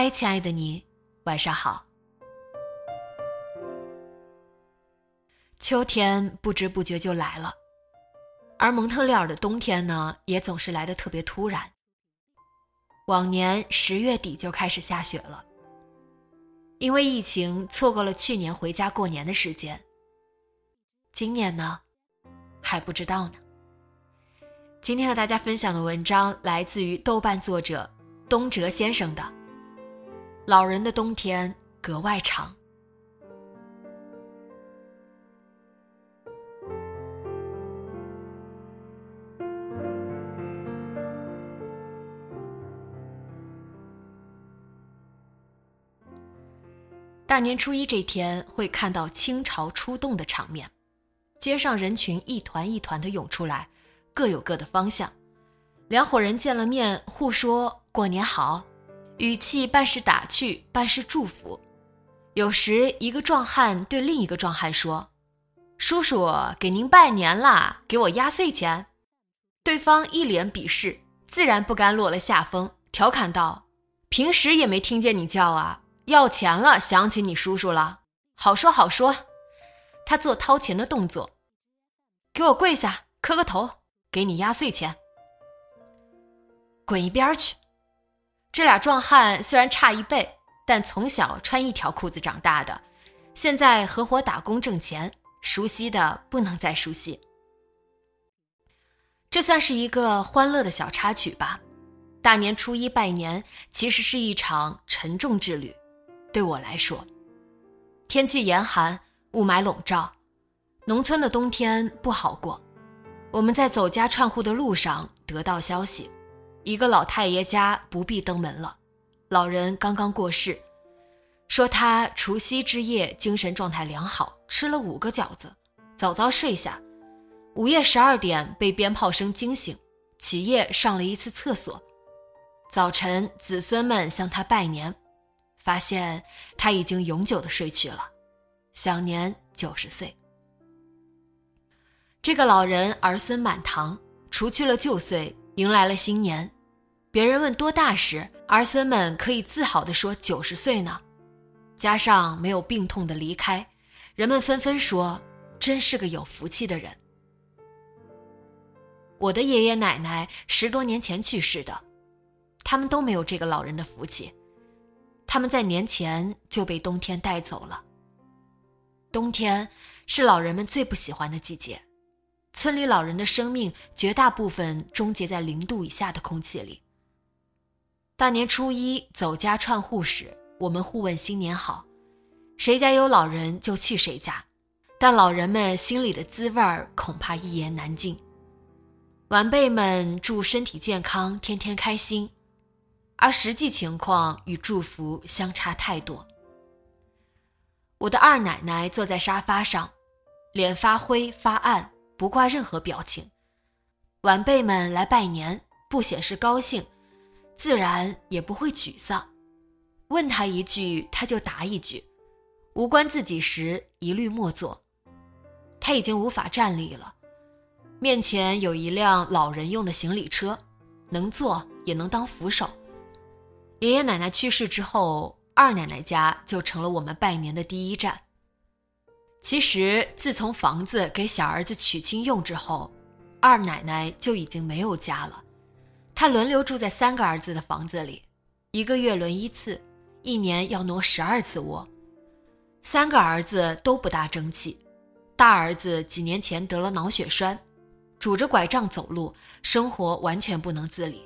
嗨，亲爱的你，晚上好。秋天不知不觉就来了，而蒙特利尔的冬天呢，也总是来的特别突然。往年十月底就开始下雪了，因为疫情错过了去年回家过年的时间。今年呢，还不知道呢。今天和大家分享的文章来自于豆瓣作者东哲先生的。老人的冬天格外长。大年初一这天，会看到倾巢出动的场面，街上人群一团一团的涌出来，各有各的方向。两伙人见了面，互说过年好。语气半是打趣，半是祝福。有时，一个壮汉对另一个壮汉说：“叔叔，给您拜年啦，给我压岁钱。”对方一脸鄙视，自然不甘落了下风，调侃道：“平时也没听见你叫啊，要钱了，想起你叔叔了。好说好说。”他做掏钱的动作，给我跪下磕个头，给你压岁钱。滚一边去！这俩壮汉虽然差一辈，但从小穿一条裤子长大的，现在合伙打工挣钱，熟悉的不能再熟悉。这算是一个欢乐的小插曲吧。大年初一拜年，其实是一场沉重之旅。对我来说，天气严寒，雾霾笼罩，农村的冬天不好过。我们在走家串户的路上得到消息。一个老太爷家不必登门了，老人刚刚过世，说他除夕之夜精神状态良好，吃了五个饺子，早早睡下，午夜十二点被鞭炮声惊醒，起夜上了一次厕所，早晨子孙们向他拜年，发现他已经永久的睡去了，享年九十岁。这个老人儿孙满堂，除去了旧岁，迎来了新年。别人问多大时，儿孙们可以自豪地说九十岁呢。加上没有病痛的离开，人们纷纷说真是个有福气的人。我的爷爷奶奶十多年前去世的，他们都没有这个老人的福气。他们在年前就被冬天带走了。冬天是老人们最不喜欢的季节，村里老人的生命绝大部分终结在零度以下的空气里。大年初一走家串户时，我们互问新年好，谁家有老人就去谁家，但老人们心里的滋味儿恐怕一言难尽。晚辈们祝身体健康，天天开心，而实际情况与祝福相差太多。我的二奶奶坐在沙发上，脸发灰发暗，不挂任何表情。晚辈们来拜年，不显示高兴。自然也不会沮丧，问他一句他就答一句，无关自己时一律默坐。他已经无法站立了，面前有一辆老人用的行李车，能坐也能当扶手。爷爷奶奶去世之后，二奶奶家就成了我们拜年的第一站。其实自从房子给小儿子娶亲用之后，二奶奶就已经没有家了。他轮流住在三个儿子的房子里，一个月轮一次，一年要挪十二次窝。三个儿子都不大争气，大儿子几年前得了脑血栓，拄着拐杖走路，生活完全不能自理。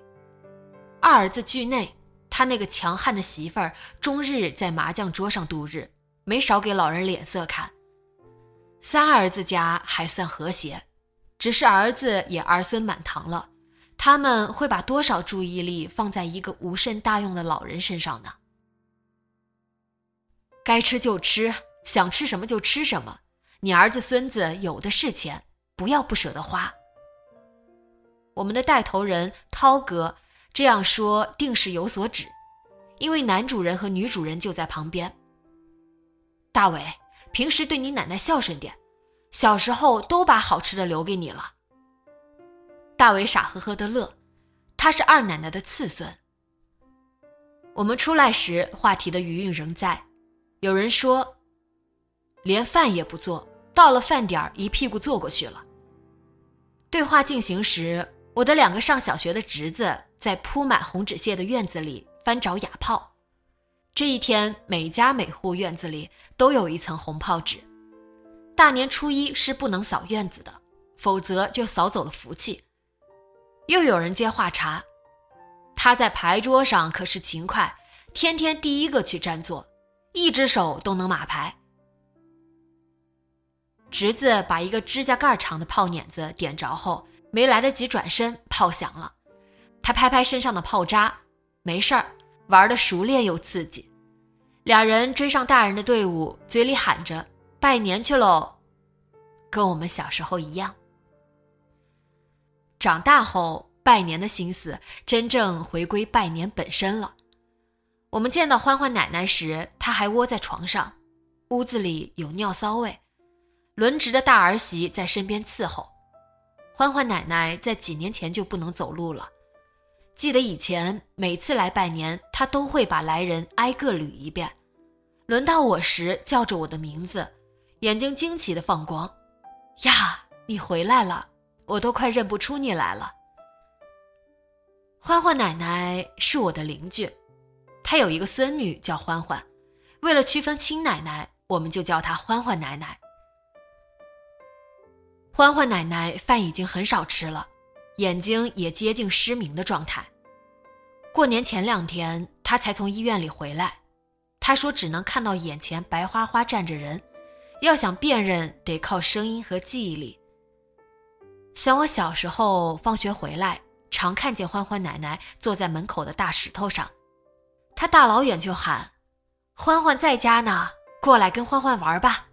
二儿子惧内，他那个强悍的媳妇儿终日在麻将桌上度日，没少给老人脸色看。三儿子家还算和谐，只是儿子也儿孙满堂了，他们会把多少注意力放在一个无甚大用的老人身上呢？该吃就吃，想吃什么就吃什么。你儿子孙子有的是钱，不要不舍得花。我们的带头人涛哥这样说，定是有所指，因为男主人和女主人就在旁边。大伟，平时对你奶奶孝顺点，小时候都把好吃的留给你了。大伟傻呵呵的乐，他是二奶奶的次孙。我们出来时，话题的余韵仍在。有人说，连饭也不做到了饭点儿，一屁股坐过去了。对话进行时，我的两个上小学的侄子在铺满红纸屑的院子里翻找哑炮。这一天，每家每户院子里都有一层红炮纸。大年初一是不能扫院子的，否则就扫走了福气。又有人接话茬，他在牌桌上可是勤快，天天第一个去占座。一只手都能码牌。侄子把一个指甲盖长的炮碾子点着后，没来得及转身，炮响了。他拍拍身上的炮渣，没事儿，玩的熟练又刺激。俩人追上大人的队伍，嘴里喊着“拜年去喽”，跟我们小时候一样。长大后，拜年的心思真正回归拜年本身了。我们见到欢欢奶奶时，她还窝在床上，屋子里有尿骚味。轮值的大儿媳在身边伺候。欢欢奶奶在几年前就不能走路了，记得以前每次来拜年，她都会把来人挨个捋一遍。轮到我时，叫着我的名字，眼睛惊奇的放光。呀，你回来了，我都快认不出你来了。欢欢奶奶是我的邻居。她有一个孙女叫欢欢，为了区分亲奶奶，我们就叫她欢欢奶奶。欢欢奶奶饭已经很少吃了，眼睛也接近失明的状态。过年前两天，她才从医院里回来。她说只能看到眼前白花花站着人，要想辨认，得靠声音和记忆力。想我小时候放学回来，常看见欢欢奶奶坐在门口的大石头上。她大老远就喊：“欢欢在家呢，过来跟欢欢玩吧。”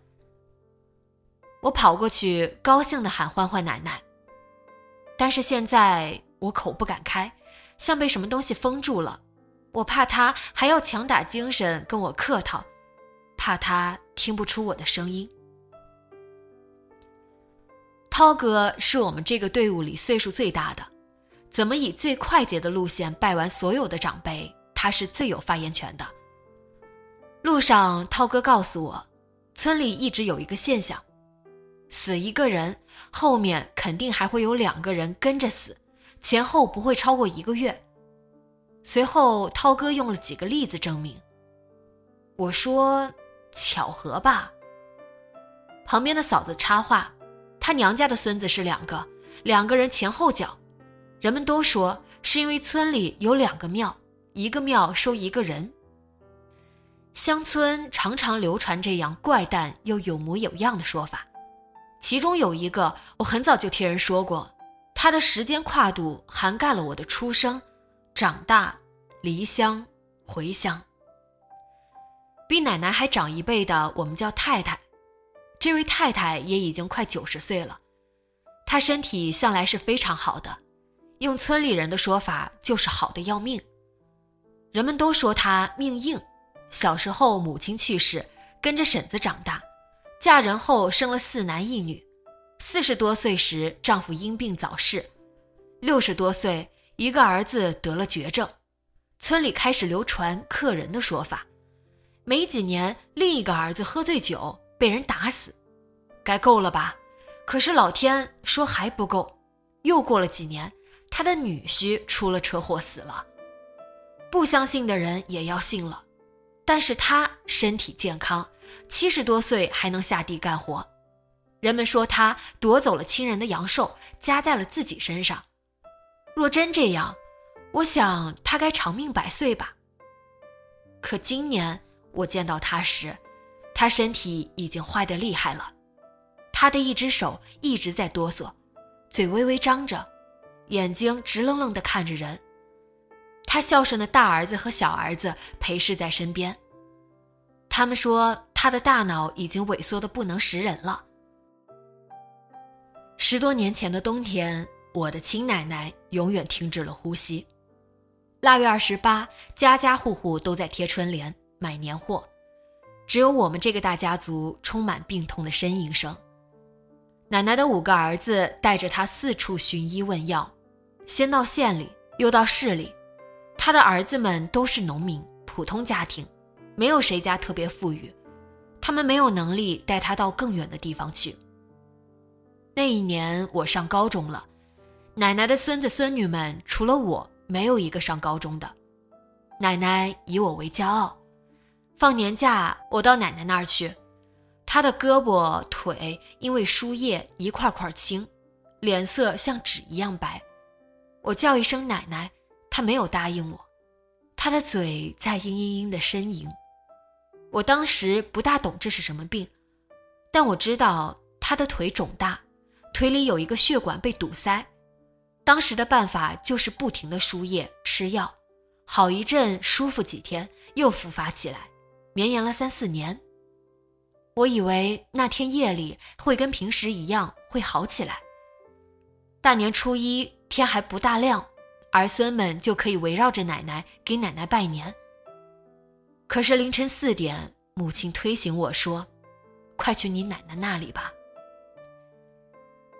我跑过去，高兴的喊欢欢奶奶。但是现在我口不敢开，像被什么东西封住了。我怕他还要强打精神跟我客套，怕他听不出我的声音。涛哥是我们这个队伍里岁数最大的，怎么以最快捷的路线拜完所有的长辈？他是最有发言权的。路上，涛哥告诉我，村里一直有一个现象：死一个人，后面肯定还会有两个人跟着死，前后不会超过一个月。随后，涛哥用了几个例子证明。我说：“巧合吧。”旁边的嫂子插话：“他娘家的孙子是两个，两个人前后脚，人们都说是因为村里有两个庙。”一个庙收一个人。乡村常常流传这样怪诞又有模有样的说法，其中有一个我很早就听人说过，它的时间跨度涵盖了我的出生、长大、离乡、回乡。比奶奶还长一辈的，我们叫太太。这位太太也已经快九十岁了，她身体向来是非常好的，用村里人的说法就是好的要命。人们都说她命硬，小时候母亲去世，跟着婶子长大，嫁人后生了四男一女，四十多岁时丈夫因病早逝，六十多岁一个儿子得了绝症，村里开始流传克人的说法，没几年另一个儿子喝醉酒被人打死，该够了吧？可是老天说还不够，又过了几年，他的女婿出了车祸死了。不相信的人也要信了，但是他身体健康，七十多岁还能下地干活。人们说他夺走了亲人的阳寿，加在了自己身上。若真这样，我想他该长命百岁吧。可今年我见到他时，他身体已经坏得厉害了，他的一只手一直在哆嗦，嘴微微张着，眼睛直愣愣地看着人。他孝顺的大儿子和小儿子陪侍在身边。他们说他的大脑已经萎缩的不能识人了。十多年前的冬天，我的亲奶奶永远停止了呼吸。腊月二十八，家家户户都在贴春联、买年货，只有我们这个大家族充满病痛的呻吟声。奶奶的五个儿子带着她四处寻医问药，先到县里，又到市里。他的儿子们都是农民，普通家庭，没有谁家特别富裕，他们没有能力带他到更远的地方去。那一年我上高中了，奶奶的孙子孙女们除了我，没有一个上高中的。奶奶以我为骄傲，放年假我到奶奶那儿去，她的胳膊腿因为输液一块块青，脸色像纸一样白。我叫一声奶奶，她没有答应我，她的嘴在嘤嘤嘤的呻吟。我当时不大懂这是什么病，但我知道她的腿肿大。腿里有一个血管被堵塞，当时的办法就是不停的输液吃药，好一阵舒服几天又复发起来，绵延了三四年。我以为那天夜里会跟平时一样会好起来。大年初一天还不大亮，儿孙们就可以围绕着奶奶给奶奶拜年。可是凌晨四点，母亲推醒我说：“快去你奶奶那里吧。”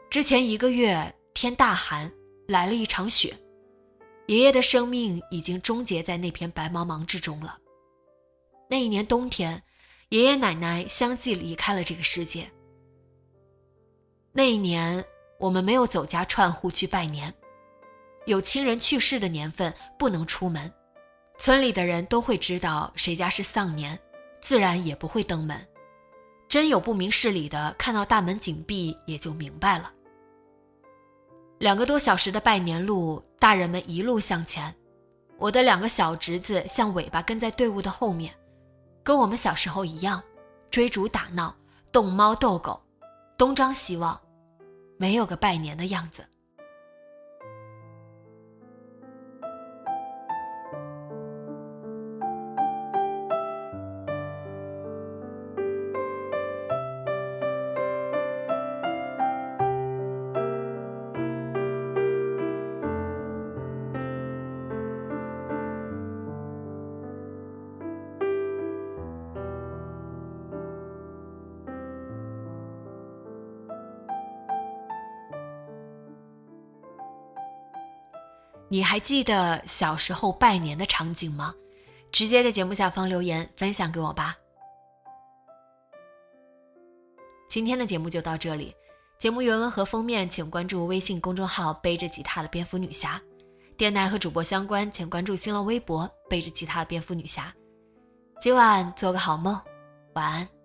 之前一个月天大寒，来了一场雪，爷爷的生命已经终结在那片白茫茫之中了。那一年冬天，爷爷奶奶相继离开了这个世界。那一年，我们没有走家串户去拜年，有亲人去世的年份不能出门，村里的人都会知道谁家是丧年，自然也不会登门。真有不明事理的，看到大门紧闭，也就明白了。两个多小时的拜年路，大人们一路向前，我的两个小侄子像尾巴跟在队伍的后面，跟我们小时候一样，追逐打闹，逗猫逗狗，东张西望，没有个拜年的样子。你还记得小时候拜年的场景吗？直接在节目下方留言分享给我吧。今天的节目就到这里，节目原文和封面请关注微信公众号“背着吉他的蝙蝠女侠”，电台和主播相关请关注新浪微博“背着吉他的蝙蝠女侠”。今晚做个好梦，晚安。